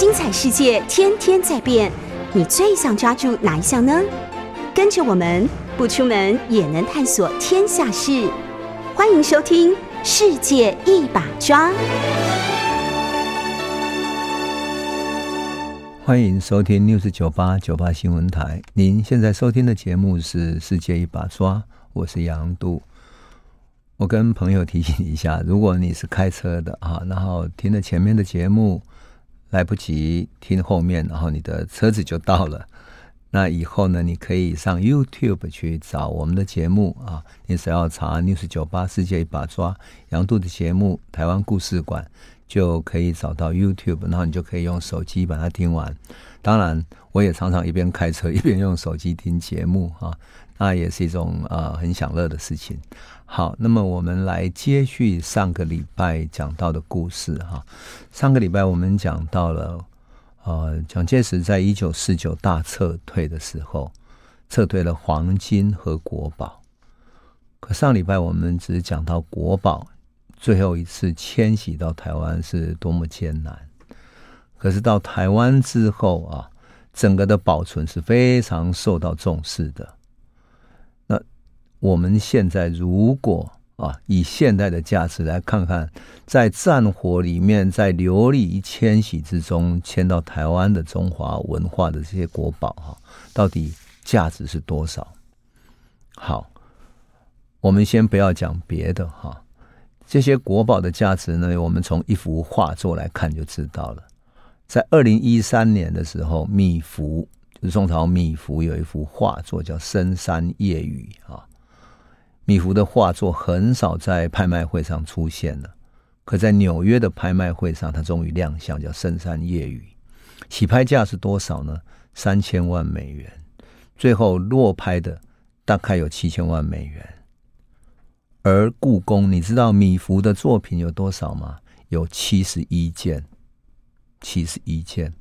精彩世界天天在变，你最想抓住哪一项呢？跟着我们不出门也能探索天下事，欢迎收听《世界一把抓》。欢迎收听 News 九八九八新闻台。您现在收听的节目是《世界一把抓》，我是杨度。我跟朋友提醒一下，如果你是开车的啊，然后听了前面的节目。来不及听后面，然后你的车子就到了。那以后呢，你可以上 YouTube 去找我们的节目啊。你只要查 News 九八世界一把抓杨度的节目《台湾故事馆》，就可以找到 YouTube，然后你就可以用手机把它听完。当然，我也常常一边开车一边用手机听节目啊，那也是一种呃很享乐的事情。好，那么我们来接续上个礼拜讲到的故事哈。上个礼拜我们讲到了，呃，蒋介石在一九四九大撤退的时候，撤退了黄金和国宝。可上礼拜我们只讲到国宝最后一次迁徙到台湾是多么艰难。可是到台湾之后啊，整个的保存是非常受到重视的。我们现在如果啊，以现代的价值来看看，在战火里面，在流离迁徙之中迁到台湾的中华文化的这些国宝哈，到底价值是多少？好，我们先不要讲别的哈，这些国宝的价值呢，我们从一幅画作来看就知道了。在二零一三年的时候，米芾就是宋朝米芾有一幅画作叫《深山夜雨》啊。米芾的画作很少在拍卖会上出现了，可在纽约的拍卖会上，他终于亮相，叫《深山夜雨》。起拍价是多少呢？三千万美元。最后落拍的大概有七千万美元。而故宫，你知道米芾的作品有多少吗？有七十一件，七十一件。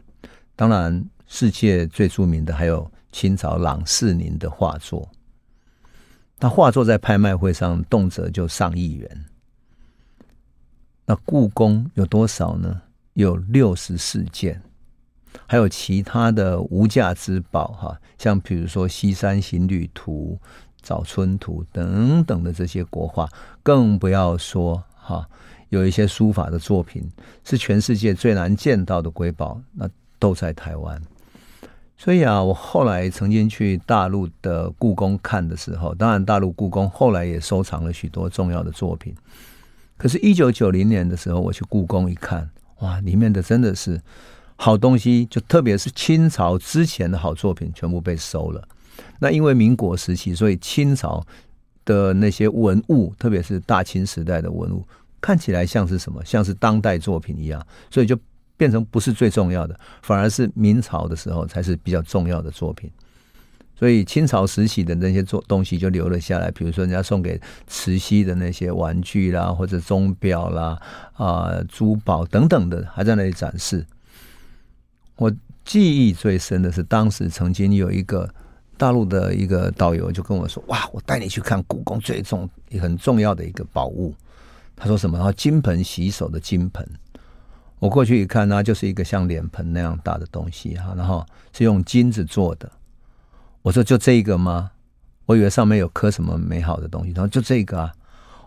当然，世界最著名的还有清朝郎世宁的画作。那画作在拍卖会上动辄就上亿元。那故宫有多少呢？有六十四件，还有其他的无价之宝哈，像比如说《西山行旅图》《早春图》等等的这些国画，更不要说哈，有一些书法的作品是全世界最难见到的瑰宝，那都在台湾。所以啊，我后来曾经去大陆的故宫看的时候，当然大陆故宫后来也收藏了许多重要的作品。可是，一九九零年的时候，我去故宫一看，哇，里面的真的是好东西，就特别是清朝之前的好作品，全部被收了。那因为民国时期，所以清朝的那些文物，特别是大清时代的文物，看起来像是什么？像是当代作品一样，所以就。变成不是最重要的，反而是明朝的时候才是比较重要的作品。所以清朝时期的那些做东西就留了下来，比如说人家送给慈禧的那些玩具啦，或者钟表啦、啊、珠宝等等的，还在那里展示。我记忆最深的是，当时曾经有一个大陆的一个导游就跟我说：“哇，我带你去看故宫最重、很重要的一个宝物。”他说什么？金盆洗手的金盆。我过去一看，它就是一个像脸盆那样大的东西哈，然后是用金子做的。我说就这个吗？我以为上面有刻什么美好的东西。他说就这个啊。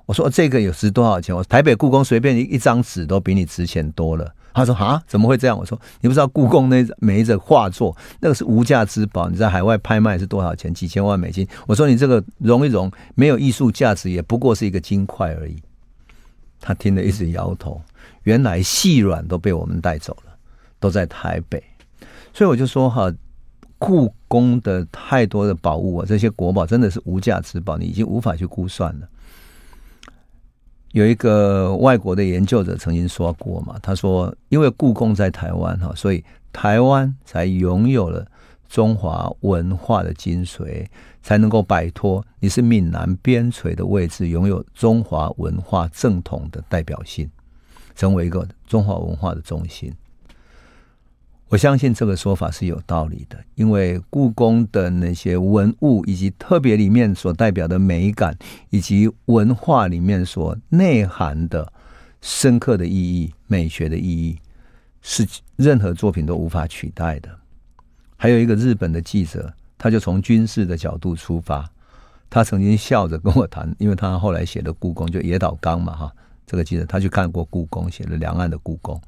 我说这个有值多少钱？我台北故宫随便一张纸都比你值钱多了。他说啊，怎么会这样？我说你不知道故宫那每一个画作那个是无价之宝，你在海外拍卖是多少钱？几千万美金。我说你这个融一融，没有艺术价值，也不过是一个金块而已。他听了一直摇头。原来细软都被我们带走了，都在台北，所以我就说哈，故宫的太多的宝物啊，这些国宝真的是无价之宝，你已经无法去估算了。有一个外国的研究者曾经说过嘛，他说，因为故宫在台湾哈，所以台湾才拥有了中华文化的精髓，才能够摆脱你是闽南边陲的位置，拥有中华文化正统的代表性。成为一个中华文化的中心，我相信这个说法是有道理的。因为故宫的那些文物，以及特别里面所代表的美感，以及文化里面所内涵的深刻的意义、美学的意义，是任何作品都无法取代的。还有一个日本的记者，他就从军事的角度出发，他曾经笑着跟我谈，因为他后来写的故宫就野岛刚嘛哈，这个记者他去看过故宫，写了两岸的故宫，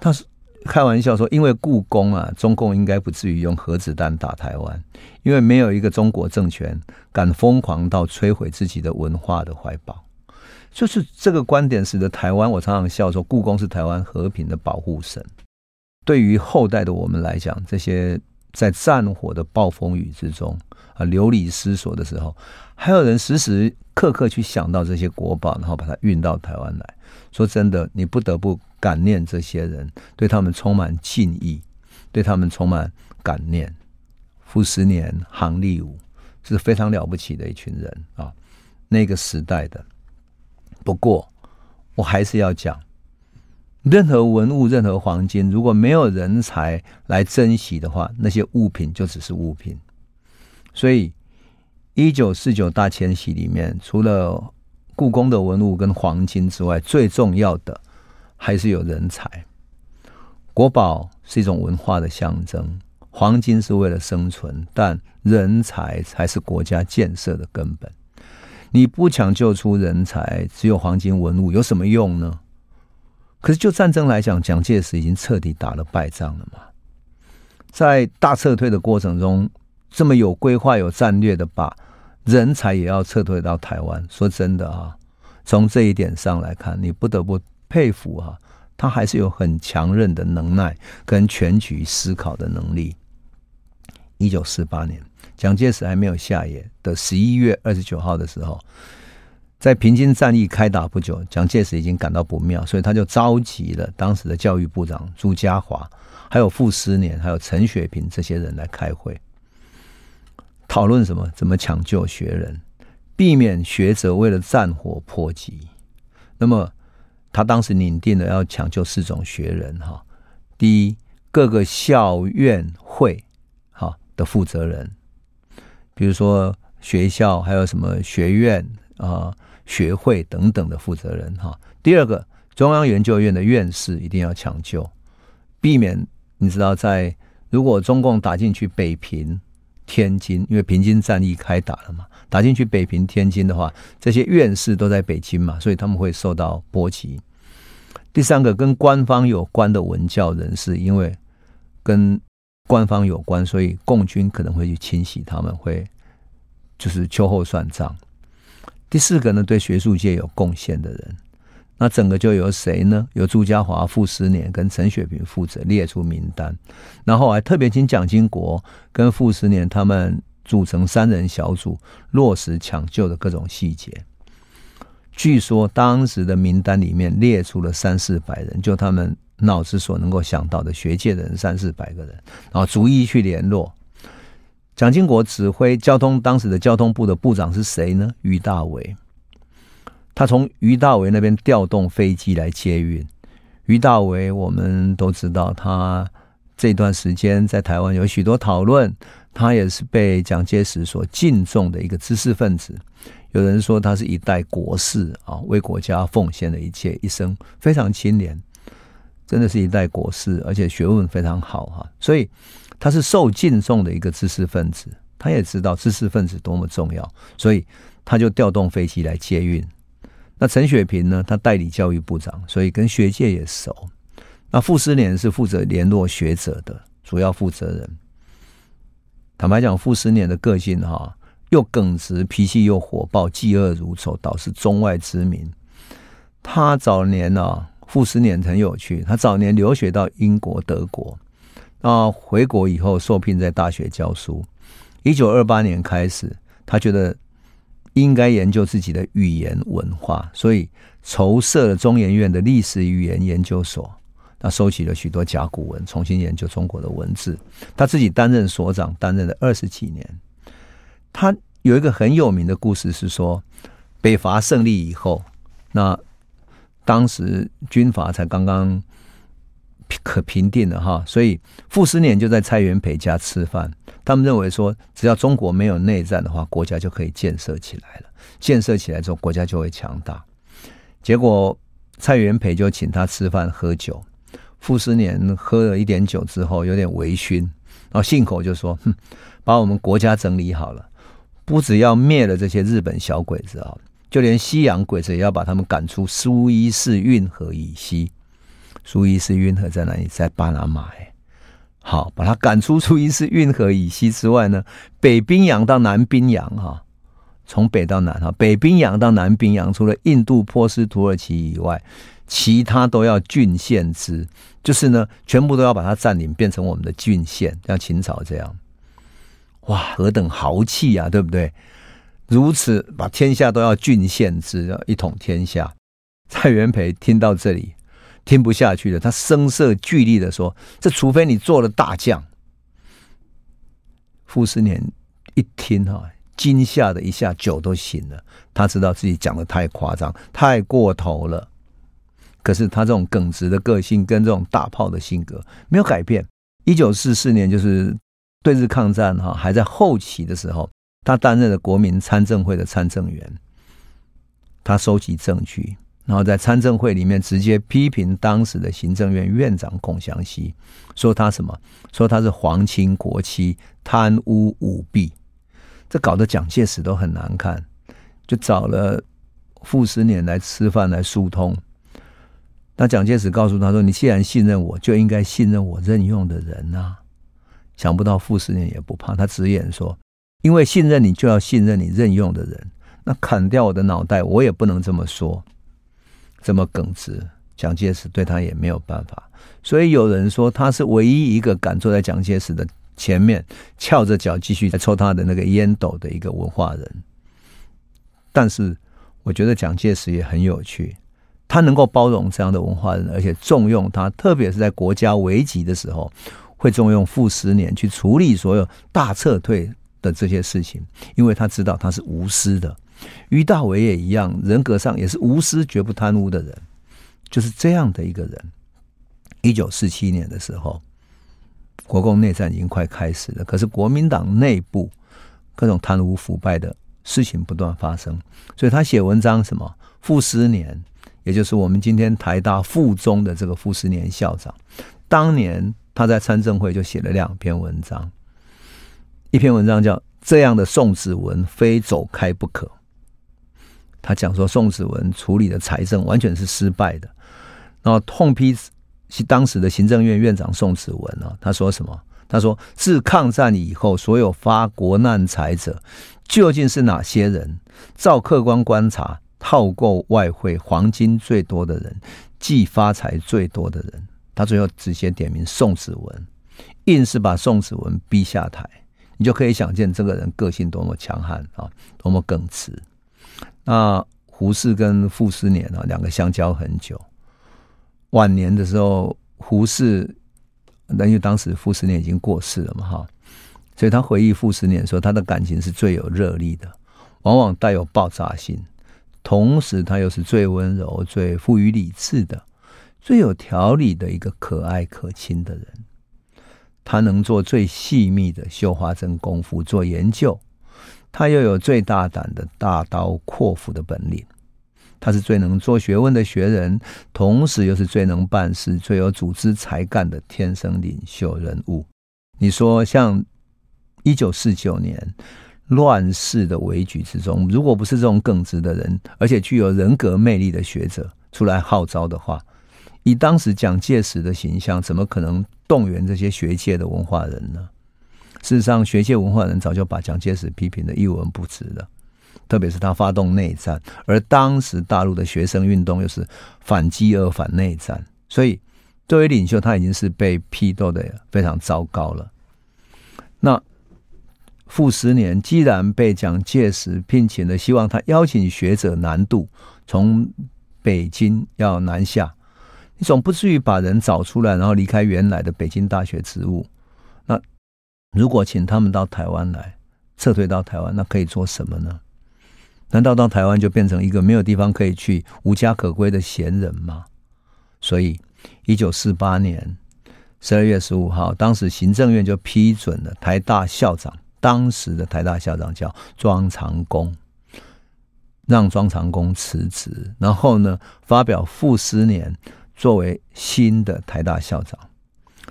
他是开玩笑说，因为故宫啊，中共应该不至于用核子弹打台湾，因为没有一个中国政权敢疯狂到摧毁自己的文化的怀抱。就是这个观点使得台湾，我常常笑说，故宫是台湾和平的保护神。对于后代的我们来讲，这些在战火的暴风雨之中啊，流离失所的时候，还有人时时刻刻去想到这些国宝，然后把它运到台湾来。说真的，你不得不感念这些人，对他们充满敬意，对他们充满感念。傅斯年、杭立武是非常了不起的一群人啊，那个时代的。不过，我还是要讲。任何文物，任何黄金，如果没有人才来珍惜的话，那些物品就只是物品。所以，一九四九大迁徙里面，除了故宫的文物跟黄金之外，最重要的还是有人才。国宝是一种文化的象征，黄金是为了生存，但人才才是国家建设的根本。你不抢救出人才，只有黄金文物有什么用呢？可是就战争来讲，蒋介石已经彻底打了败仗了嘛。在大撤退的过程中，这么有规划、有战略的把人才也要撤退到台湾。说真的啊，从这一点上来看，你不得不佩服啊，他还是有很强韧的能耐跟全局思考的能力。一九四八年，蒋介石还没有下野的十一月二十九号的时候。在平津战役开打不久，蒋介石已经感到不妙，所以他就召集了当时的教育部长朱家驊，还有傅斯年，还有陈雪屏这些人来开会，讨论什么？怎么抢救学人，避免学者为了战火波及。那么他当时拟定了要抢救四种学人哈，第一，各个校院会哈的负责人，比如说学校还有什么学院啊。学会等等的负责人哈。第二个，中央研究院的院士一定要抢救，避免你知道，在如果中共打进去北平、天津，因为平津战役开打了嘛，打进去北平、天津的话，这些院士都在北京嘛，所以他们会受到波及。第三个，跟官方有关的文教人士，因为跟官方有关，所以共军可能会去清洗他们，会就是秋后算账。第四个呢，对学术界有贡献的人，那整个就由谁呢？由朱家华、傅斯年跟陈雪屏负责列出名单，然后还特别请蒋经国跟傅斯年他们组成三人小组，落实抢救的各种细节。据说当时的名单里面列出了三四百人，就他们脑子所能够想到的学界的人三四百个人，然后逐一去联络。蒋经国指挥交通，当时的交通部的部长是谁呢？于大伟。他从于大维那边调动飞机来接运。于大维我们都知道，他这段时间在台湾有许多讨论，他也是被蒋介石所敬重的一个知识分子。有人说他是一代国士啊，为国家奉献了一切，一生非常清廉，真的是一代国士，而且学问非常好哈，所以。他是受敬重的一个知识分子，他也知道知识分子多么重要，所以他就调动飞机来接运。那陈雪屏呢？他代理教育部长，所以跟学界也熟。那傅斯年是负责联络学者的主要负责人。坦白讲，傅斯年的个性哈，又耿直，脾气又火爆，嫉恶如仇，导致中外知名。他早年啊，傅斯年很有趣，他早年留学到英国、德国。啊，回国以后受聘在大学教书。一九二八年开始，他觉得应该研究自己的语言文化，所以筹设了中研院的历史语言研究所。他收集了许多甲骨文，重新研究中国的文字。他自己担任所长，担任了二十几年。他有一个很有名的故事是说，北伐胜利以后，那当时军阀才刚刚。可平定了哈，所以傅斯年就在蔡元培家吃饭。他们认为说，只要中国没有内战的话，国家就可以建设起来了。建设起来之后，国家就会强大。结果蔡元培就请他吃饭喝酒，傅斯年喝了一点酒之后，有点微醺，然后信口就说：“哼，把我们国家整理好了，不只要灭了这些日本小鬼子啊，就连西洋鬼子也要把他们赶出苏伊士运河以西。苏伊士运河在哪里？在巴拿马。哎，好，把他赶出苏伊士运河以西之外呢，北冰洋到南冰洋哈。”从北到南哈，北冰洋到南冰洋，除了印度、波斯、土耳其以外，其他都要郡县制，就是呢，全部都要把它占领，变成我们的郡县，像秦朝这样。哇，何等豪气啊，对不对？如此把天下都要郡县制，要一统天下。蔡元培听到这里，听不下去了，他声色俱厉的说：“这除非你做了大将。”傅斯年一听哈。惊吓的一下，酒都醒了。他知道自己讲的太夸张，太过头了。可是他这种耿直的个性跟这种大炮的性格没有改变。一九四四年，就是对日抗战哈还在后期的时候，他担任了国民参政会的参政员。他收集证据，然后在参政会里面直接批评当时的行政院院长孔祥熙，说他什么？说他是皇亲国戚，贪污舞弊。这搞得蒋介石都很难看，就找了傅斯年来吃饭来疏通。那蒋介石告诉他说：“你既然信任我，就应该信任我任用的人呐、”想不到傅斯年也不怕，他直言说：“因为信任你，就要信任你任用的人。那砍掉我的脑袋，我也不能这么说。”这么耿直，蒋介石对他也没有办法。所以有人说他是唯一一个敢坐在蒋介石的。前面翘着脚继续在抽他的那个烟斗的一个文化人，但是我觉得蒋介石也很有趣，他能够包容这样的文化人，而且重用他，特别是在国家危急的时候，会重用傅斯年去处理所有大撤退的这些事情，因为他知道他是无私的。于大伟也一样，人格上也是无私、绝不贪污的人，就是这样的一个人。一九四七年的时候。国共内战已经快开始了，可是国民党内部各种贪污腐败的事情不断发生，所以他写文章什么？傅斯年，也就是我们今天台大附中的这个傅斯年校长，当年他在参政会就写了两篇文章，一篇文章叫《这样的宋子文非走开不可》，他讲说宋子文处理的财政完全是失败的，然后痛批。是当时的行政院院长宋子文啊，他说什么？他说：“自抗战以后，所有发国难财者，究竟是哪些人？照客观观察，套购外汇、黄金最多的人，既发财最多的人。”他最后直接点名宋子文，硬是把宋子文逼下台。你就可以想见这个人个性多么强悍啊，多么耿直。那胡适跟傅斯年啊，两个相交很久。晚年的时候，胡适，那因为当时傅斯年已经过世了嘛，哈，所以他回忆傅斯年说，他的感情是最有热力的，往往带有爆炸性，同时他又是最温柔、最富于理智的、最有条理的一个可爱可亲的人。他能做最细密的绣花针功夫做研究，他又有最大胆的大刀阔斧的本领。他是最能做学问的学人，同时又是最能办事、最有组织才干的天生领袖人物。你说，像一九四九年乱世的危局之中，如果不是这种耿直的人，而且具有人格魅力的学者出来号召的话，以当时蒋介石的形象，怎么可能动员这些学界的文化人呢？事实上，学界文化人早就把蒋介石批评的一文不值了。特别是他发动内战，而当时大陆的学生运动又是反饥饿、反内战，所以作为领袖，他已经是被批斗的非常糟糕了。那傅斯年既然被蒋介石聘请了，希望他邀请学者南渡，从北京要南下，你总不至于把人找出来，然后离开原来的北京大学职务。如果请他们到台湾来，撤退到台湾，那可以做什么呢？难道到台湾就变成一个没有地方可以去、无家可归的闲人吗？所以，一九四八年十二月十五号，当时行政院就批准了台大校长，当时的台大校长叫庄长公，让庄长公辞职，然后呢，发表傅斯年作为新的台大校长。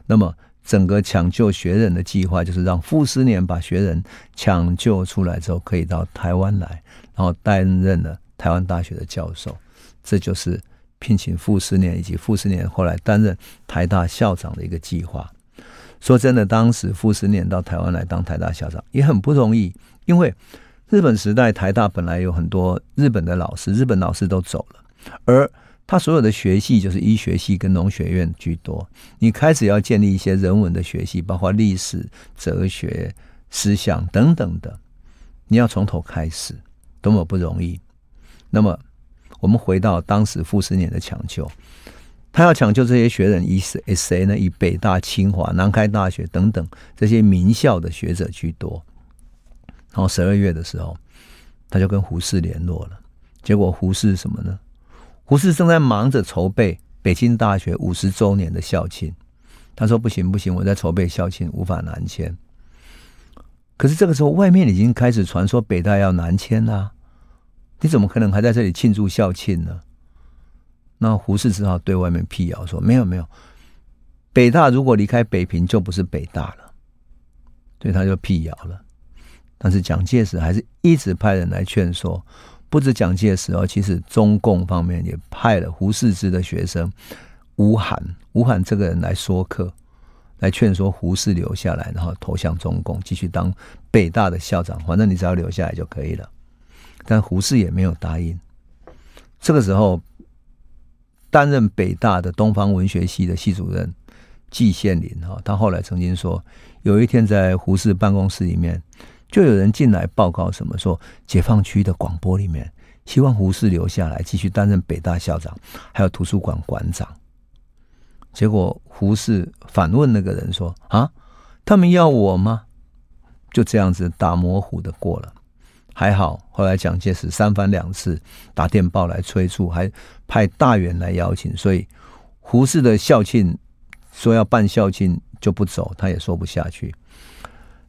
那么，整个抢救学人的计划就是让傅斯年把学人抢救出来之后，可以到台湾来，然后担任了台湾大学的教授。这就是聘请傅斯年以及傅斯年后来担任台大校长的一个计划。说真的，当时傅斯年到台湾来当台大校长也很不容易，因为日本时代台大本来有很多日本的老师，日本老师都走了，而他所有的学系就是医学系跟农学院居多。你开始要建立一些人文的学系，包括历史、哲学、思想等等的，你要从头开始，多么不容易。那么，我们回到当时傅斯年的抢救，他要抢救这些学人，以谁谁呢？以北大、清华、南开大学等等这些名校的学者居多。然后十二月的时候，他就跟胡适联络了。结果胡适什么呢？胡适正在忙着筹备北京大学五十周年的校庆。他说：“不行不行，我在筹备校庆，无法南迁。”可是这个时候，外面已经开始传说北大要南迁啦。你怎么可能还在这里庆祝校庆呢？那胡适只好对外面辟谣说：“没有没有，北大如果离开北平，就不是北大了。”所以他就辟谣了。但是蒋介石还是一直派人来劝说，不止蒋介石哦，其实中共方面也派了胡适之的学生吴晗，吴晗这个人来说客，来劝说胡适留下来，然后投向中共，继续当北大的校长，反正你只要留下来就可以了。但胡适也没有答应。这个时候，担任北大的东方文学系的系主任季羡林哈，他后来曾经说，有一天在胡适办公室里面。就有人进来报告什么说，解放区的广播里面希望胡适留下来继续担任北大校长，还有图书馆馆长。结果胡适反问那个人说：“啊，他们要我吗？”就这样子打模糊的过了。还好后来蒋介石三番两次打电报来催促，还派大员来邀请，所以胡适的校庆说要办校庆就不走，他也说不下去。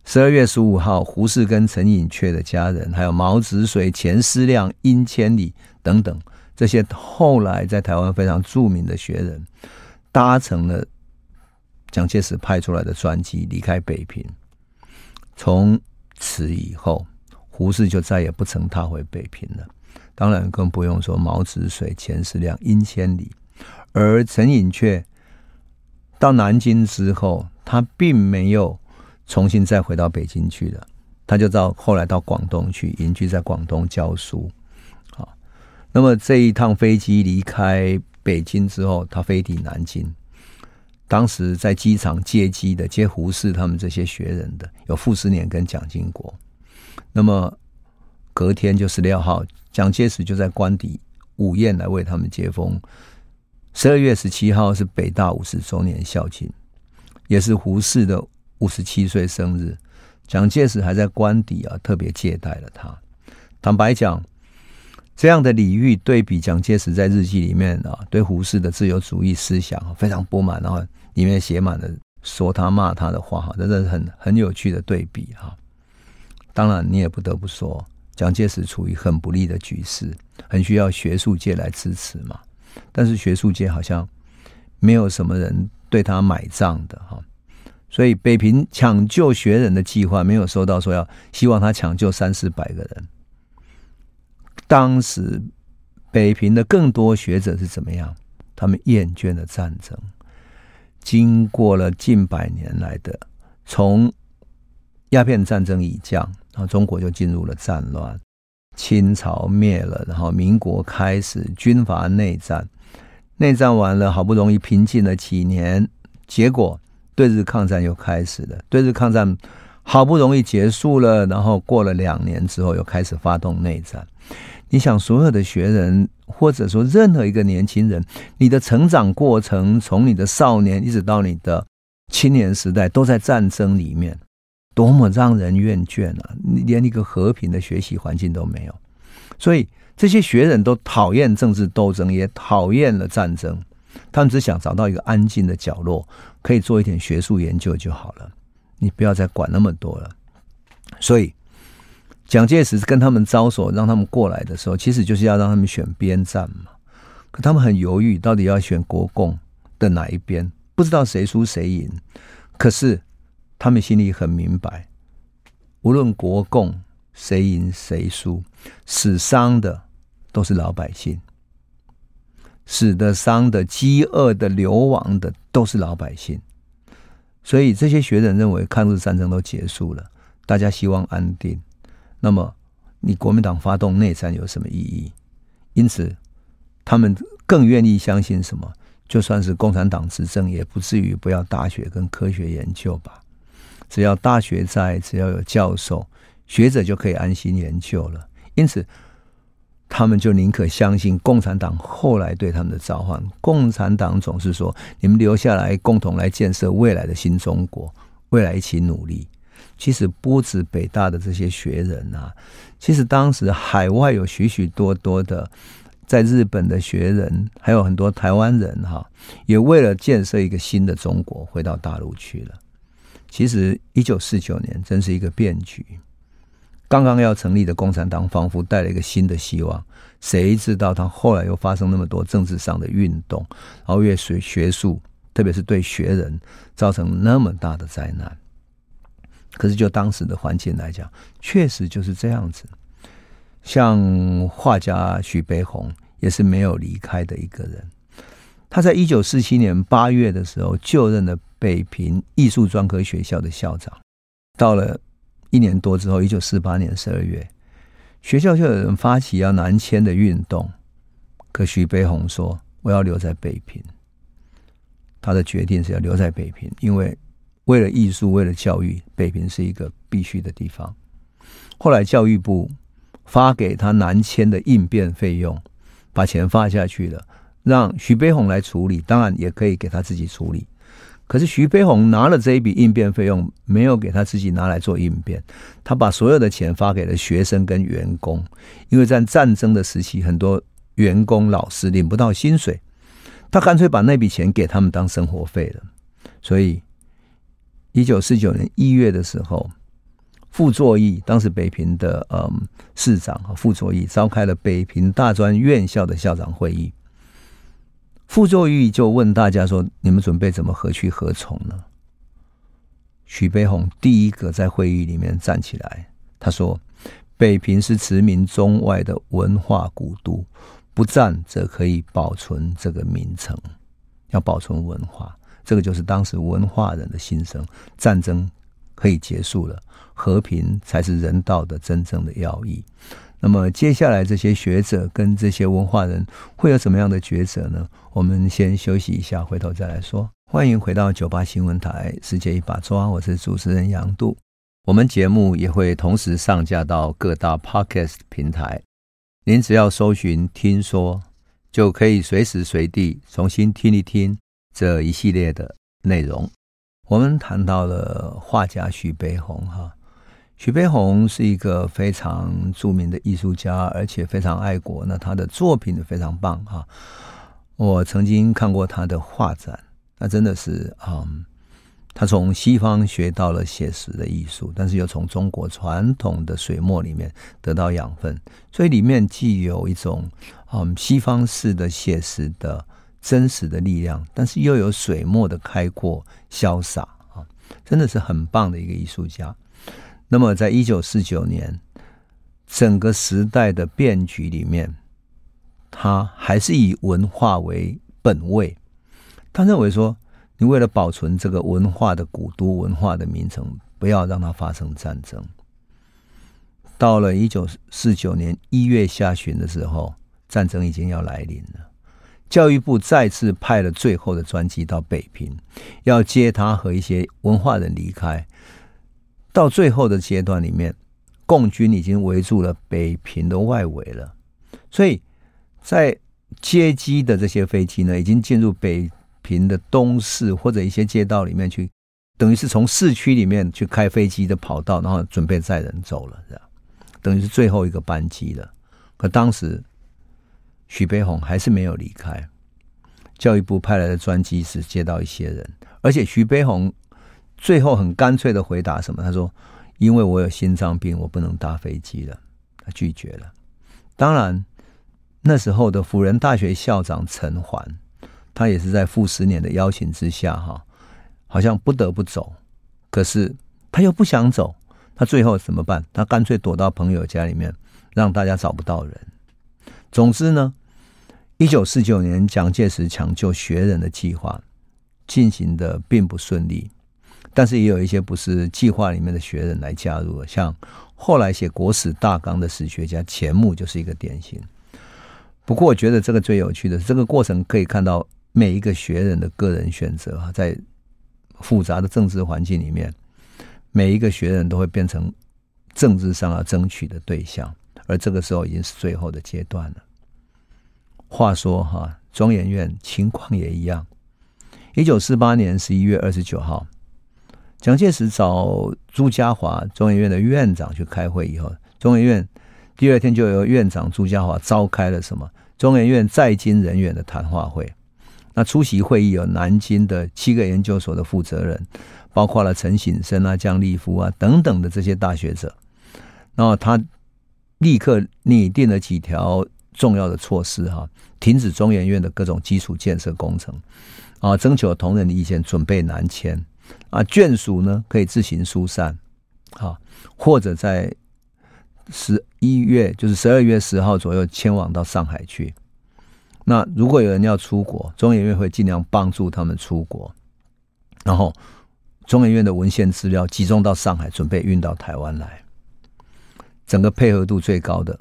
十二月十五号，胡适跟陈寅恪的家人，还有毛子水、钱思亮、殷千里等等这些后来在台湾非常著名的学人，搭乘了蒋介石派出来的专机离开北平。从此以后，胡适就再也不曾踏回北平了。当然更不用说毛子水、钱思亮、殷千里。而陈寅恪到南京之后，他并没有。重新再回到北京去了，他就到后来到广东去隐居在广东教书。好，那么这一趟飞机离开北京之后，他飞抵南京。当时在机场接机的接胡适他们这些学人的有傅斯年跟蒋经国。那么隔天就十六号，蒋介石就在官邸午宴来为他们接风。十二月十七号是北大五十周年校庆，也是胡适的。五十七岁生日，蒋介石还在官邸啊，特别接待了他。坦白讲，这样的礼遇对比蒋介石在日记里面啊，对胡适的自由主义思想非常不满，然后里面写满了说他骂他的话，哈，真的是很很有趣的对比哈。当然，你也不得不说，蒋介石处于很不利的局势，很需要学术界来支持嘛。但是学术界好像没有什么人对他买账的哈。所以北平抢救学人的计划没有收到说要希望他抢救三四百个人。当时北平的更多学者是怎么样？他们厌倦了战争，经过了近百年来的从鸦片战争已降，然后中国就进入了战乱，清朝灭了，然后民国开始军阀内战，内战完了，好不容易平静了几年，结果。对日抗战又开始了，对日抗战好不容易结束了，然后过了两年之后又开始发动内战。你想，所有的学人或者说任何一个年轻人，你的成长过程从你的少年一直到你的青年时代都在战争里面，多么让人厌倦啊！连一个和平的学习环境都没有，所以这些学人都讨厌政治斗争，也讨厌了战争。他们只想找到一个安静的角落，可以做一点学术研究就好了。你不要再管那么多了。所以，蒋介石跟他们招手，让他们过来的时候，其实就是要让他们选边站嘛。可他们很犹豫，到底要选国共的哪一边，不知道谁输谁赢。可是他们心里很明白，无论国共谁赢谁输，死伤的都是老百姓，死的、伤的、饥饿的、流亡的都是老百姓。所以这些学者认为，抗日战争都结束了，大家希望安定。那么，你国民党发动内战有什么意义？因此，他们更愿意相信什么？就算是共产党执政，也不至于不要大学跟科学研究吧？只要大学在，只要有教授、学者，就可以安心研究了。因此，他们就宁可相信共产党后来对他们的召唤。共产党总是说：“你们留下来，共同来建设未来的新中国，未来一起努力。”其实不止北大的这些学人啊，其实当时海外有许许多多的，在日本的学人，还有很多台湾人哈，也为了建设一个新的中国，回到大陆去了。其实一九四九年真是一个变局，刚刚要成立的共产党仿佛带了一个新的希望。谁知道他后来又发生那么多政治上的运动，然后越学学术，特别是对学人造成那么大的灾难。可是，就当时的环境来讲，确实就是这样子。像画家徐悲鸿也是没有离开的一个人。他在一九四七年八月的时候就任了北平艺术专科学校的校长。到了一年多之后，一九四八年十二月，学校就有人发起要南迁的运动。可徐悲鸿说：“我要留在北平。”他的决定是要留在北平，因为。为了艺术，为了教育，北平是一个必须的地方。后来教育部发给他南迁的应变费用，把钱发下去了，让徐悲鸿来处理，当然也可以给他自己处理。可是徐悲鸿拿了这一笔应变费用，没有给他自己拿来做应变，他把所有的钱发给了学生跟员工，因为在战争的时期，很多员工老师领不到薪水，他干脆把那笔钱给他们当生活费了，所以。一九四九年一月的时候，傅作义当时北平的嗯市长和傅作义召开了北平大专院校的校长会议。傅作义就问大家说：“你们准备怎么何去何从呢？”徐悲鸿第一个在会议里面站起来，他说：“北平是驰名中外的文化古都，不战则可以保存这个名城，要保存文化。”这个就是当时文化人的心声。战争可以结束了，和平才是人道的真正的要义。那么接下来这些学者跟这些文化人会有什么样的抉择呢？我们先休息一下，回头再来说。欢迎回到九八新闻台《世界一把抓》，我是主持人杨度。我们节目也会同时上架到各大 Podcast 平台，您只要搜寻“听说”，就可以随时随地重新听一听。这一系列的内容，我们谈到了画家徐悲鸿哈。徐悲鸿是一个非常著名的艺术家，而且非常爱国。那他的作品非常棒哈。我曾经看过他的画展，那真的是嗯，他从西方学到了写实的艺术，但是又从中国传统的水墨里面得到养分，所以里面既有一种嗯西方式的写实的。真实的力量，但是又有水墨的开阔潇洒啊，真的是很棒的一个艺术家。那么，在一九四九年整个时代的变局里面，他还是以文化为本位。他认为说，你为了保存这个文化的古都、文化的名城，不要让它发生战争。到了一九四九年一月下旬的时候，战争已经要来临了。教育部再次派了最后的专机到北平，要接他和一些文化人离开。到最后的阶段里面，共军已经围住了北平的外围了。所以在接机的这些飞机呢，已经进入北平的东市或者一些街道里面去，等于是从市区里面去开飞机的跑道，然后准备载人走了，这样等于是最后一个班机了。可当时。徐悲鸿还是没有离开，教育部派来的专机是接到一些人，而且徐悲鸿最后很干脆的回答什么？他说：“因为我有心脏病，我不能搭飞机了。”他拒绝了。当然，那时候的辅仁大学校长陈环，他也是在傅斯年的邀请之下，哈，好像不得不走，可是他又不想走，他最后怎么办？他干脆躲到朋友家里面，让大家找不到人。总之呢，一九四九年蒋介石抢救学人的计划进行的并不顺利，但是也有一些不是计划里面的学人来加入的，像后来写国史大纲的史学家钱穆就是一个典型。不过，我觉得这个最有趣的是，这个过程可以看到每一个学人的个人选择啊，在复杂的政治环境里面，每一个学人都会变成政治上要争取的对象，而这个时候已经是最后的阶段了。话说哈，中研院情况也一样。一九四八年十一月二十九号，蒋介石找朱家华中研院的院长去开会以后，中研院。第二天就由院长朱家华召开了什么中研院在京人员的谈话会。那出席会议有南京的七个研究所的负责人，包括了陈省身啊、姜立夫啊等等的这些大学者。然后他立刻拟定了几条重要的措施哈，停止中研院的各种基础建设工程啊，征求同仁的意见，准备南迁啊，眷属呢可以自行疏散啊，或者在。十一月就是十二月十号左右迁往到上海去。那如果有人要出国，中研院会尽量帮助他们出国。然后，中研院的文献资料集中到上海，准备运到台湾来。整个配合度最高的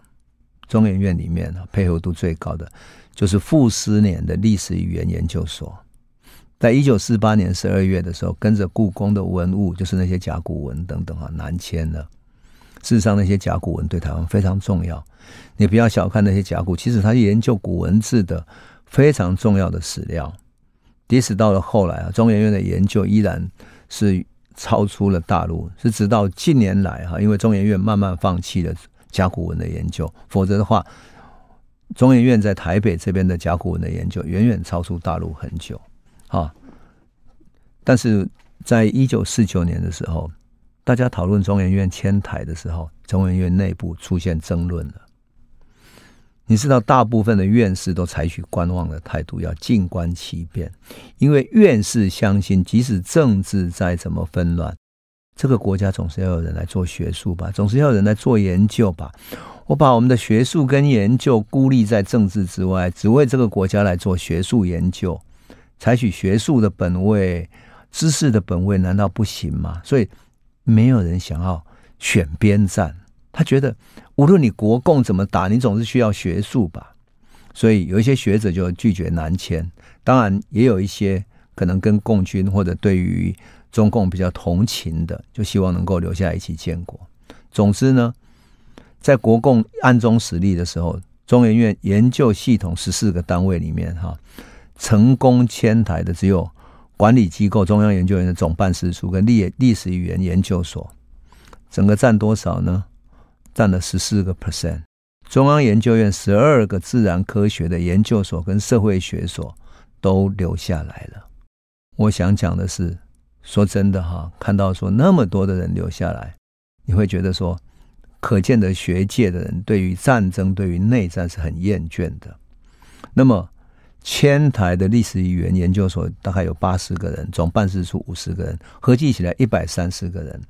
中研院里面啊，配合度最高的就是傅斯年的历史语言研究所。在一九四八年十二月的时候，跟着故宫的文物，就是那些甲骨文等等啊，南迁了。事实上，那些甲骨文对台湾非常重要。你不要小看那些甲骨，其实它是研究古文字的非常重要的史料。即使到了后来啊，中研院的研究依然是超出了大陆。是直到近年来哈，因为中研院慢慢放弃了甲骨文的研究，否则的话，中研院在台北这边的甲骨文的研究远远超出大陆很久。啊，但是在一九四九年的时候。大家讨论中研院迁台的时候，中研院内部出现争论了。你知道，大部分的院士都采取观望的态度，要静观其变，因为院士相信，即使政治再怎么纷乱，这个国家总是要有人来做学术吧，总是要有人来做研究吧。我把我们的学术跟研究孤立在政治之外，只为这个国家来做学术研究，采取学术的本位、知识的本位，难道不行吗？所以。没有人想要选边站，他觉得无论你国共怎么打，你总是需要学术吧。所以有一些学者就拒绝南迁，当然也有一些可能跟共军或者对于中共比较同情的，就希望能够留下一起建国。总之呢，在国共暗中实力的时候，中研院研究系统十四个单位里面，哈，成功迁台的只有。管理机构中央研究院的总办事处跟历历史语言研究所，整个占多少呢？占了十四个 percent。中央研究院十二个自然科学的研究所跟社会学所都留下来了。我想讲的是，说真的哈，看到说那么多的人留下来，你会觉得说，可见的学界的人对于战争、对于内战是很厌倦的。那么。千台的历史语言研究所大概有八十个人，总办事处五十个人，合计起来一百三十个人，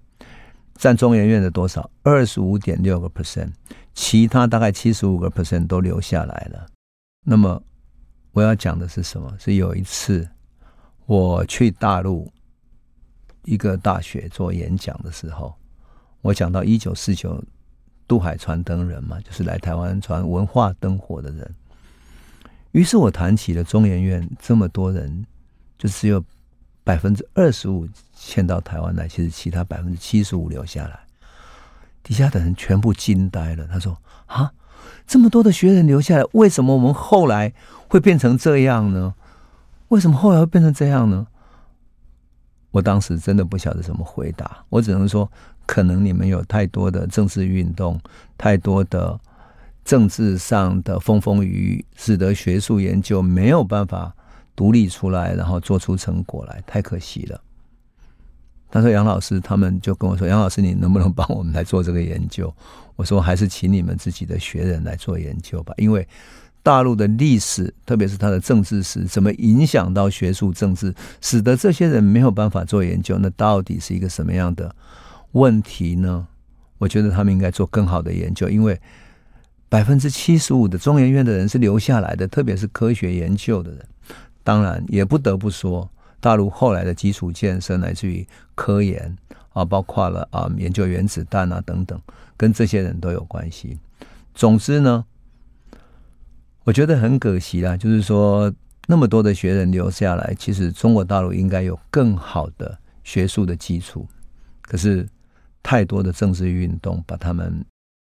占中研院的多少？二十五点六个 percent，其他大概七十五个 percent 都留下来了。那么我要讲的是什么？是有一次我去大陆一个大学做演讲的时候，我讲到一九四九渡海传灯人嘛，就是来台湾传文化灯火的人。于是我谈起了中研院这么多人，就只有百分之二十五迁到台湾来，其实其他百分之七十五留下来。底下的人全部惊呆了。他说：“啊，这么多的学人留下来，为什么我们后来会变成这样呢？为什么后来会变成这样呢？”我当时真的不晓得怎么回答，我只能说，可能你们有太多的政治运动，太多的。政治上的风风雨雨，使得学术研究没有办法独立出来，然后做出成果来，太可惜了。他说：“杨老师，他们就跟我说，杨老师，你能不能帮我们来做这个研究？”我说：“还是请你们自己的学人来做研究吧，因为大陆的历史，特别是它的政治史，怎么影响到学术政治，使得这些人没有办法做研究？那到底是一个什么样的问题呢？我觉得他们应该做更好的研究，因为百分之七十五的中研院的人是留下来的，特别是科学研究的人。当然，也不得不说，大陆后来的基础建设，乃至于科研啊，包括了啊研究原子弹啊等等，跟这些人都有关系。总之呢，我觉得很可惜啦，就是说那么多的学人留下来，其实中国大陆应该有更好的学术的基础，可是。太多的政治运动把他们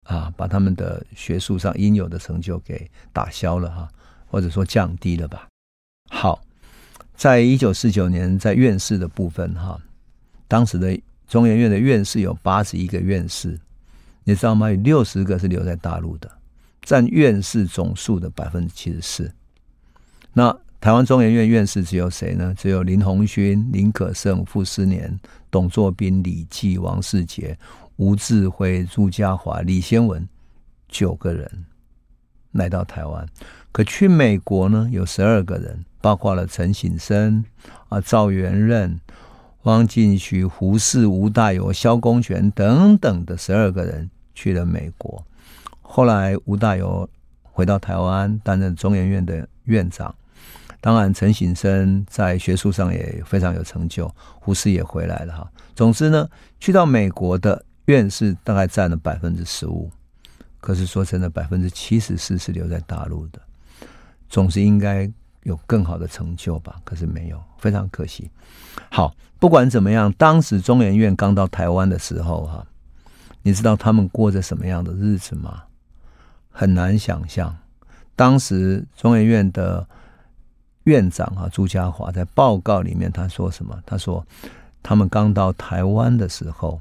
啊，把他们的学术上应有的成就给打消了哈，或者说降低了吧。好，在一九四九年，在院士的部分哈，当时的中研院的院士有八十一个院士，你知道吗？有六十个是留在大陆的，占院士总数的百分之七十四。那台湾中研院院士只有谁呢？只有林鸿勋、林可胜、傅斯年、董作宾、李济、王世杰、吴志辉、朱家华、李先文九个人来到台湾。可去美国呢？有十二个人，包括了陈省身、啊赵元任、汪敬胥、胡适、吴大猷、萧公权等等的十二个人去了美国。后来吴大猷回到台湾，担任中研院的院长。当然，陈省身在学术上也非常有成就，胡适也回来了哈。总之呢，去到美国的院士大概占了百分之十五，可是说真的，百分之七十四是留在大陆的，总是应该有更好的成就吧？可是没有，非常可惜。好，不管怎么样，当时中研院刚到台湾的时候哈，你知道他们过着什么样的日子吗？很难想象，当时中研院的。院长啊，朱家华在报告里面他说什么？他说，他们刚到台湾的时候，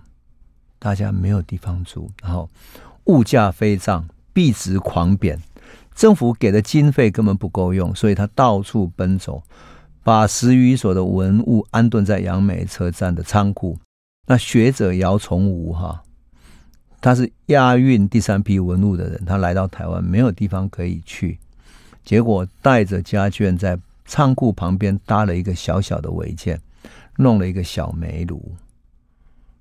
大家没有地方住，然后物价飞涨，币值狂贬，政府给的经费根本不够用，所以他到处奔走，把十余所的文物安顿在杨梅车站的仓库。那学者姚崇武哈，他是押运第三批文物的人，他来到台湾没有地方可以去，结果带着家眷在。仓库旁边搭了一个小小的违建，弄了一个小煤炉，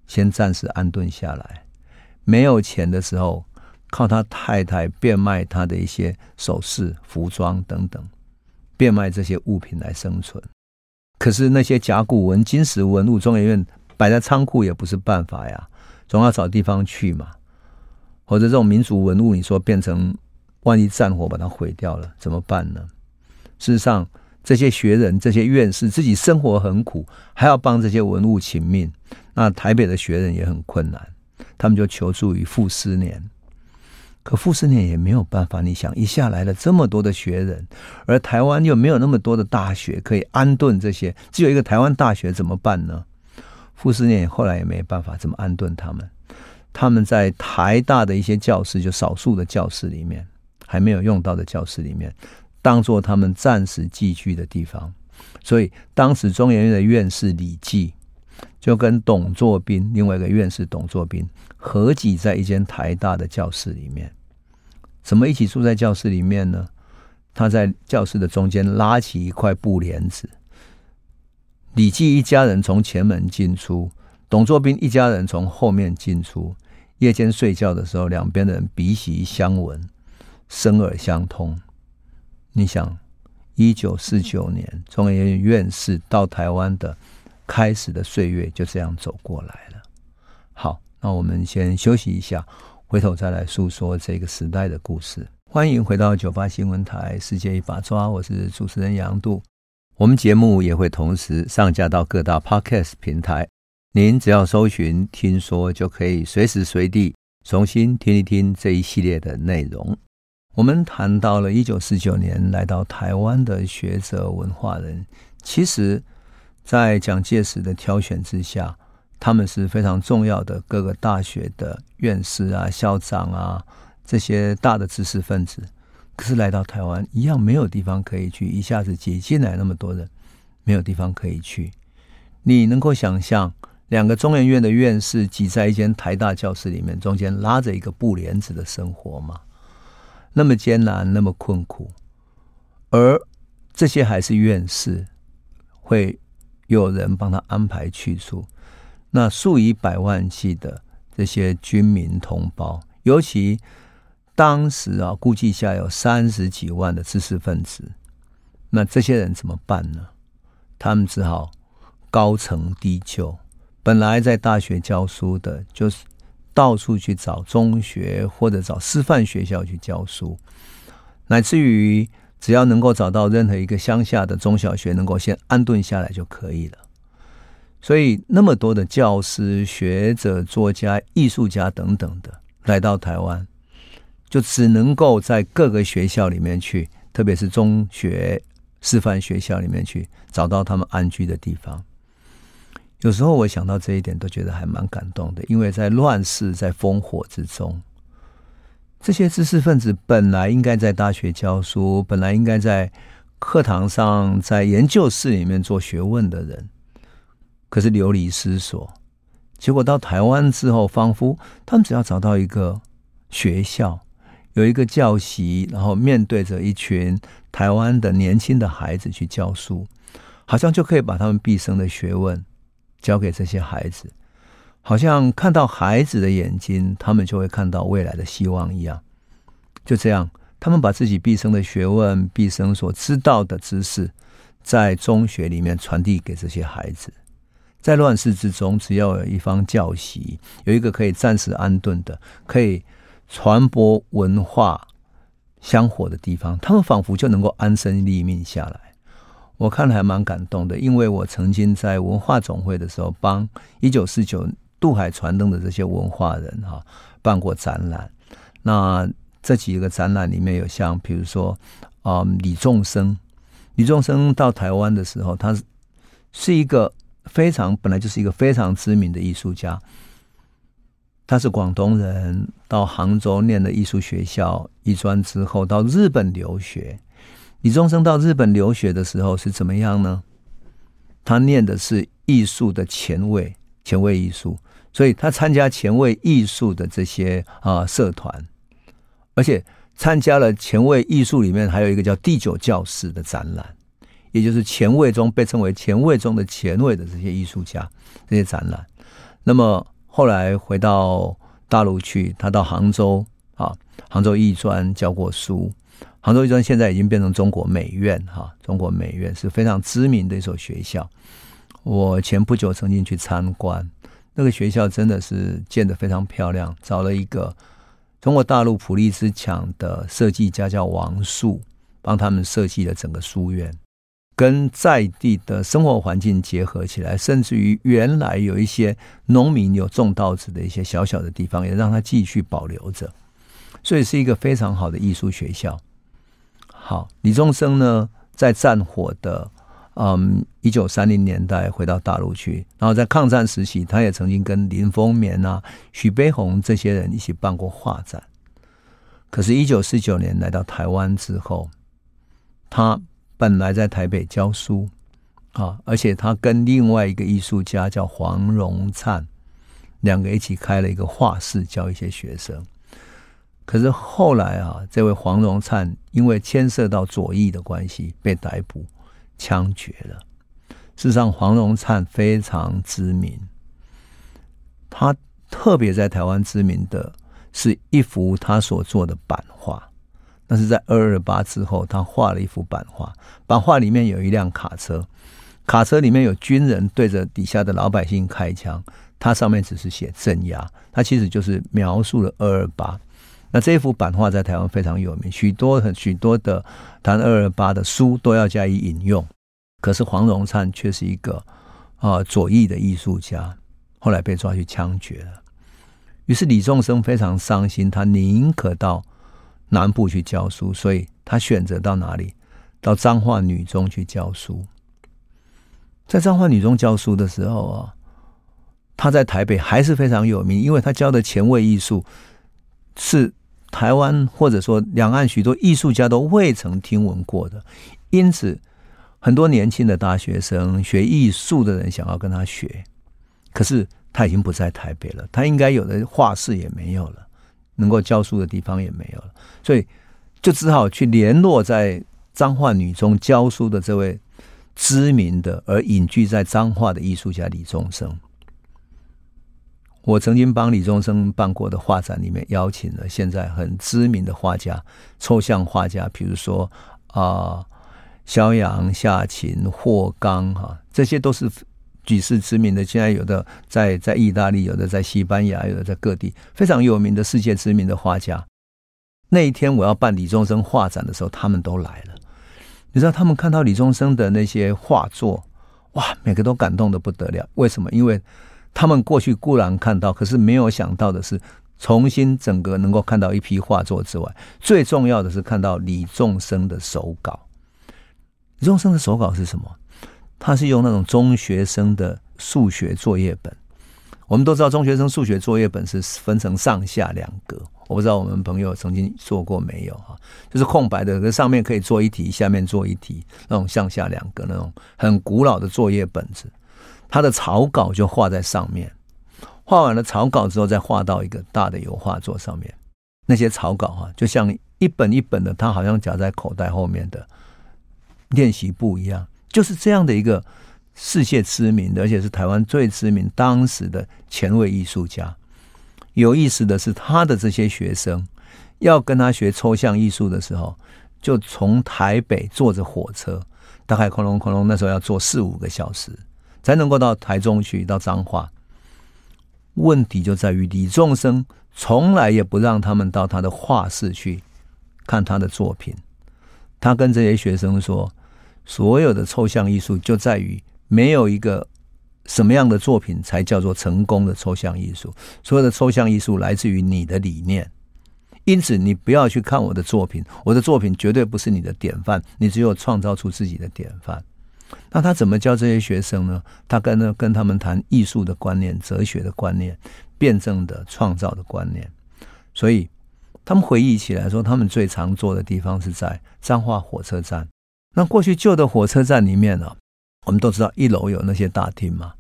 先暂时安顿下来。没有钱的时候，靠他太太变卖他的一些首饰、服装等等，变卖这些物品来生存。可是那些甲骨文、金石文物，中研院摆在仓库也不是办法呀，总要找地方去嘛。或者这种民族文物，你说变成万一战火把它毁掉了，怎么办呢？事实上。这些学人、这些院士自己生活很苦，还要帮这些文物请命。那台北的学人也很困难，他们就求助于傅斯年。可傅斯年也没有办法。你想，一下来了这么多的学人，而台湾又没有那么多的大学可以安顿这些，只有一个台湾大学，怎么办呢？傅斯年后来也没办法怎么安顿他们。他们在台大的一些教室，就少数的教室里面，还没有用到的教室里面。当做他们暂时寄居的地方，所以当时中研院的院士李济就跟董作宾，另外一个院士董作宾合挤在一间台大的教室里面。怎么一起住在教室里面呢？他在教室的中间拉起一块布帘子，李济一家人从前门进出，董作宾一家人从后面进出。夜间睡觉的时候，两边的人鼻息相闻，声耳相通。你想，一九四九年中研院院士到台湾的开始的岁月就这样走过来了。好，那我们先休息一下，回头再来诉说这个时代的故事。欢迎回到九八新闻台《世界一把抓》，我是主持人杨度。我们节目也会同时上架到各大 Podcast 平台，您只要搜寻“听说”，就可以随时随地重新听一听这一系列的内容。我们谈到了一九四九年来到台湾的学者文化人，其实，在蒋介石的挑选之下，他们是非常重要的各个大学的院士啊、校长啊这些大的知识分子。可是来到台湾，一样没有地方可以去，一下子挤进来那么多人，没有地方可以去。你能够想象两个中研院的院士挤在一间台大教室里面，中间拉着一个布帘子的生活吗？那么艰难，那么困苦，而这些还是院士，会有人帮他安排去处。那数以百万计的这些军民同胞，尤其当时啊，估计下有三十几万的知识分子，那这些人怎么办呢？他们只好高层低就。本来在大学教书的，就是到处去找中学或者找师范学校去教书，乃至于只要能够找到任何一个乡下的中小学，能够先安顿下来就可以了。所以，那么多的教师、学者、作家、艺术家等等的来到台湾，就只能够在各个学校里面去，特别是中学。师范学校里面去找到他们安居的地方，有时候我想到这一点，都觉得还蛮感动的。因为在乱世、在烽火之中，这些知识分子本来应该在大学教书，本来应该在课堂上、在研究室里面做学问的人，可是流离失所。结果到台湾之后，仿佛他们只要找到一个学校。有一个教习，然后面对着一群台湾的年轻的孩子去教书，好像就可以把他们毕生的学问交给这些孩子，好像看到孩子的眼睛，他们就会看到未来的希望一样。就这样，他们把自己毕生的学问、毕生所知道的知识，在中学里面传递给这些孩子。在乱世之中，只要有一方教习，有一个可以暂时安顿的，可以。传播文化香火的地方，他们仿佛就能够安身立命下来。我看了还蛮感动的，因为我曾经在文化总会的时候，帮一九四九渡海传灯的这些文化人哈办过展览。那这几个展览里面有像，比如说啊、李仲生，李仲生到台湾的时候，他是一个非常本来就是一个非常知名的艺术家。他是广东人，到杭州念的艺术学校艺专之后，到日本留学。李宗盛到日本留学的时候是怎么样呢？他念的是艺术的前卫，前卫艺术，所以他参加前卫艺术的这些啊社团，而且参加了前卫艺术里面还有一个叫第九教室的展览，也就是前卫中被称为前卫中的前卫的这些艺术家这些展览。那么。后来回到大陆去，他到杭州啊，杭州艺专教过书。杭州艺专现在已经变成中国美院哈，中国美院是非常知名的一所学校。我前不久曾经去参观，那个学校真的是建得非常漂亮，找了一个中国大陆普利兹奖的设计家叫王树，帮他们设计了整个书院。跟在地的生活环境结合起来，甚至于原来有一些农民有种稻子的一些小小的地方，也让它继续保留着，所以是一个非常好的艺术学校。好，李宗盛呢，在战火的嗯一九三零年代回到大陆去，然后在抗战时期，他也曾经跟林风眠啊、许悲鸿这些人一起办过画展。可是，一九四九年来到台湾之后，他。本来在台北教书啊，而且他跟另外一个艺术家叫黄荣灿，两个一起开了一个画室，教一些学生。可是后来啊，这位黄荣灿因为牵涉到左翼的关系被逮捕、枪决了。事实上，黄荣灿非常知名，他特别在台湾知名的是一幅他所做的版画。那是在二二八之后，他画了一幅版画。版画里面有一辆卡车，卡车里面有军人对着底下的老百姓开枪，它上面只是写镇压，它其实就是描述了二二八。那这幅版画在台湾非常有名，许多很许多的谈二二八的书都要加以引用。可是黄荣灿却是一个啊左翼的艺术家，后来被抓去枪决了。于是李仲生非常伤心，他宁可到。南部去教书，所以他选择到哪里？到彰化女中去教书。在彰化女中教书的时候啊，他在台北还是非常有名，因为他教的前卫艺术是台湾或者说两岸许多艺术家都未曾听闻过的，因此很多年轻的大学生学艺术的人想要跟他学，可是他已经不在台北了，他应该有的画室也没有了。能够教书的地方也没有了，所以就只好去联络在彰化女中教书的这位知名的而隐居在彰化的艺术家李宗盛。我曾经帮李宗盛办过的画展里面邀请了现在很知名的画家、抽象画家，比如说啊，萧阳、夏琴、霍刚哈，这些都是举世知名的。现在有的在在意大利，有的在西班牙，有的在各地非常有名的世界知名的画家。那一天我要办李宗盛画展的时候，他们都来了。你知道，他们看到李宗盛的那些画作，哇，每个都感动得不得了。为什么？因为他们过去固然看到，可是没有想到的是，重新整个能够看到一批画作之外，最重要的是看到李仲生的手稿。李仲生的手稿是什么？他是用那种中学生的数学作业本。我们都知道，中学生数学作业本是分成上下两格。我不知道我们朋友曾经做过没有哈？就是空白的，可上面可以做一题，下面做一题，那种上下两格那种很古老的作业本子。他的草稿就画在上面，画完了草稿之后，再画到一个大的油画作上面。那些草稿哈，就像一本一本的，他好像夹在口袋后面的练习簿一样，就是这样的一个世界知名的，而且是台湾最知名当时的前卫艺术家。有意思的是，他的这些学生要跟他学抽象艺术的时候，就从台北坐着火车，大概哐隆哐隆，那时候要坐四五个小时。才能够到台中去，到彰化。问题就在于李仲生从来也不让他们到他的画室去看他的作品。他跟这些学生说：“所有的抽象艺术就在于没有一个什么样的作品才叫做成功的抽象艺术。所有的抽象艺术来自于你的理念，因此你不要去看我的作品，我的作品绝对不是你的典范，你只有创造出自己的典范。”那他怎么教这些学生呢？他跟呢跟他们谈艺术的观念、哲学的观念、辩证的创造的观念。所以他们回忆起来说，他们最常坐的地方是在彰化火车站。那过去旧的火车站里面呢，我们都知道一楼有那些大厅嘛。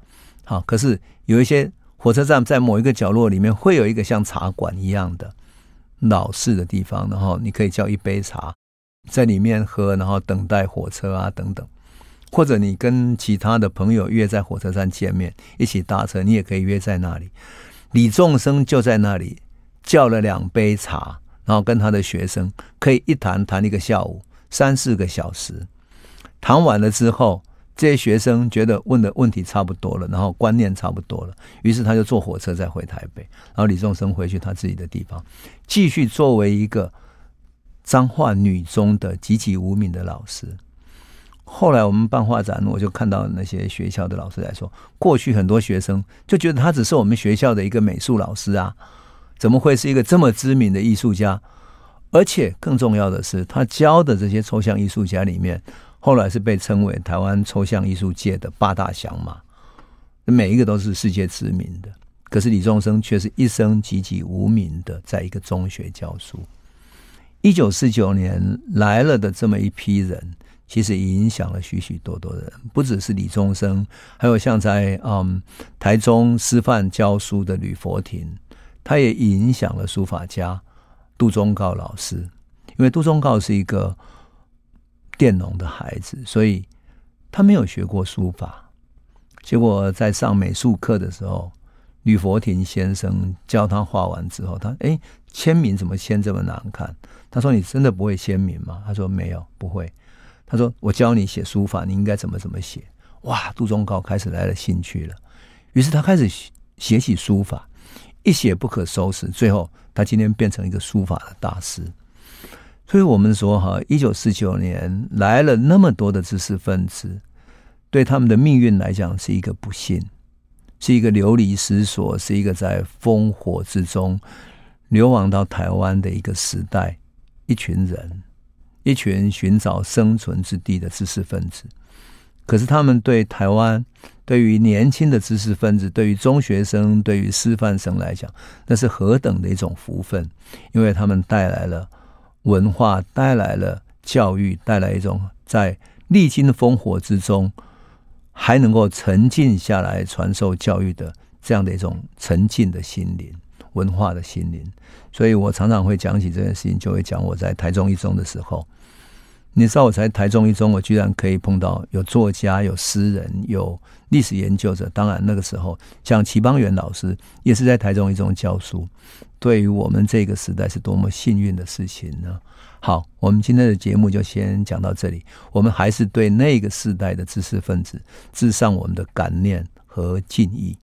好，可是有一些火车站在某一个角落里面会有一个像茶馆一样的老式的地方，然后你可以叫一杯茶在里面喝，然后等待火车啊等等。或者你跟其他的朋友约在火车站见面，一起搭车，你也可以约在那里。李仲生就在那里叫了两杯茶，然后跟他的学生可以一谈谈一个下午，三四个小时。谈完了之后，这些学生觉得问的问题差不多了，然后观念差不多了，于是他就坐火车再回台北，然后李仲生回去他自己的地方，继续作为一个彰化女中的籍籍无名的老师。后来我们办画展，我就看到那些学校的老师来说，过去很多学生就觉得他只是我们学校的一个美术老师啊，怎么会是一个这么知名的艺术家？而且更重要的是，他教的这些抽象艺术家里面，后来是被称为台湾抽象艺术界的八大祥马，每一个都是世界知名的。可是李宗盛却是一生籍籍无名的，在一个中学教书。一九四九年来了的这么一批人。其实影响了许许多多的人，不只是李宗盛，还有像在嗯台中师范教书的吕佛庭，他也影响了书法家杜宗告老师。因为杜宗告是一个佃农的孩子，所以他没有学过书法。结果在上美术课的时候，吕佛庭先生教他画完之后，他哎签名怎么签这么难看？他说：“你真的不会签名吗？”他说：“没有，不会。”他说：“我教你写书法，你应该怎么怎么写。”哇，杜仲高开始来了兴趣了，于是他开始写起书法，一写不可收拾。最后，他今天变成一个书法的大师。所以我们说，哈，一九四九年来了那么多的知识分子，对他们的命运来讲是一个不幸，是一个流离失所，是一个在烽火之中流亡到台湾的一个时代，一群人。一群寻找生存之地的知识分子，可是他们对台湾、对于年轻的知识分子、对于中学生、对于师范生来讲，那是何等的一种福分！因为他们带来了文化，带来了教育，带来一种在历经烽火之中还能够沉静下来传授教育的这样的一种沉静的心灵。文化的心灵。所以我常常会讲起这件事情，就会讲我在台中一中的时候。你知道我在台中一中，我居然可以碰到有作家、有诗人、有历史研究者。当然那个时候，像齐邦媛老师也是在台中一中教书。对于我们这个时代，是多么幸运的事情呢？好，我们今天的节目就先讲到这里。我们还是对那个时代的知识分子致上我们的感念和敬意。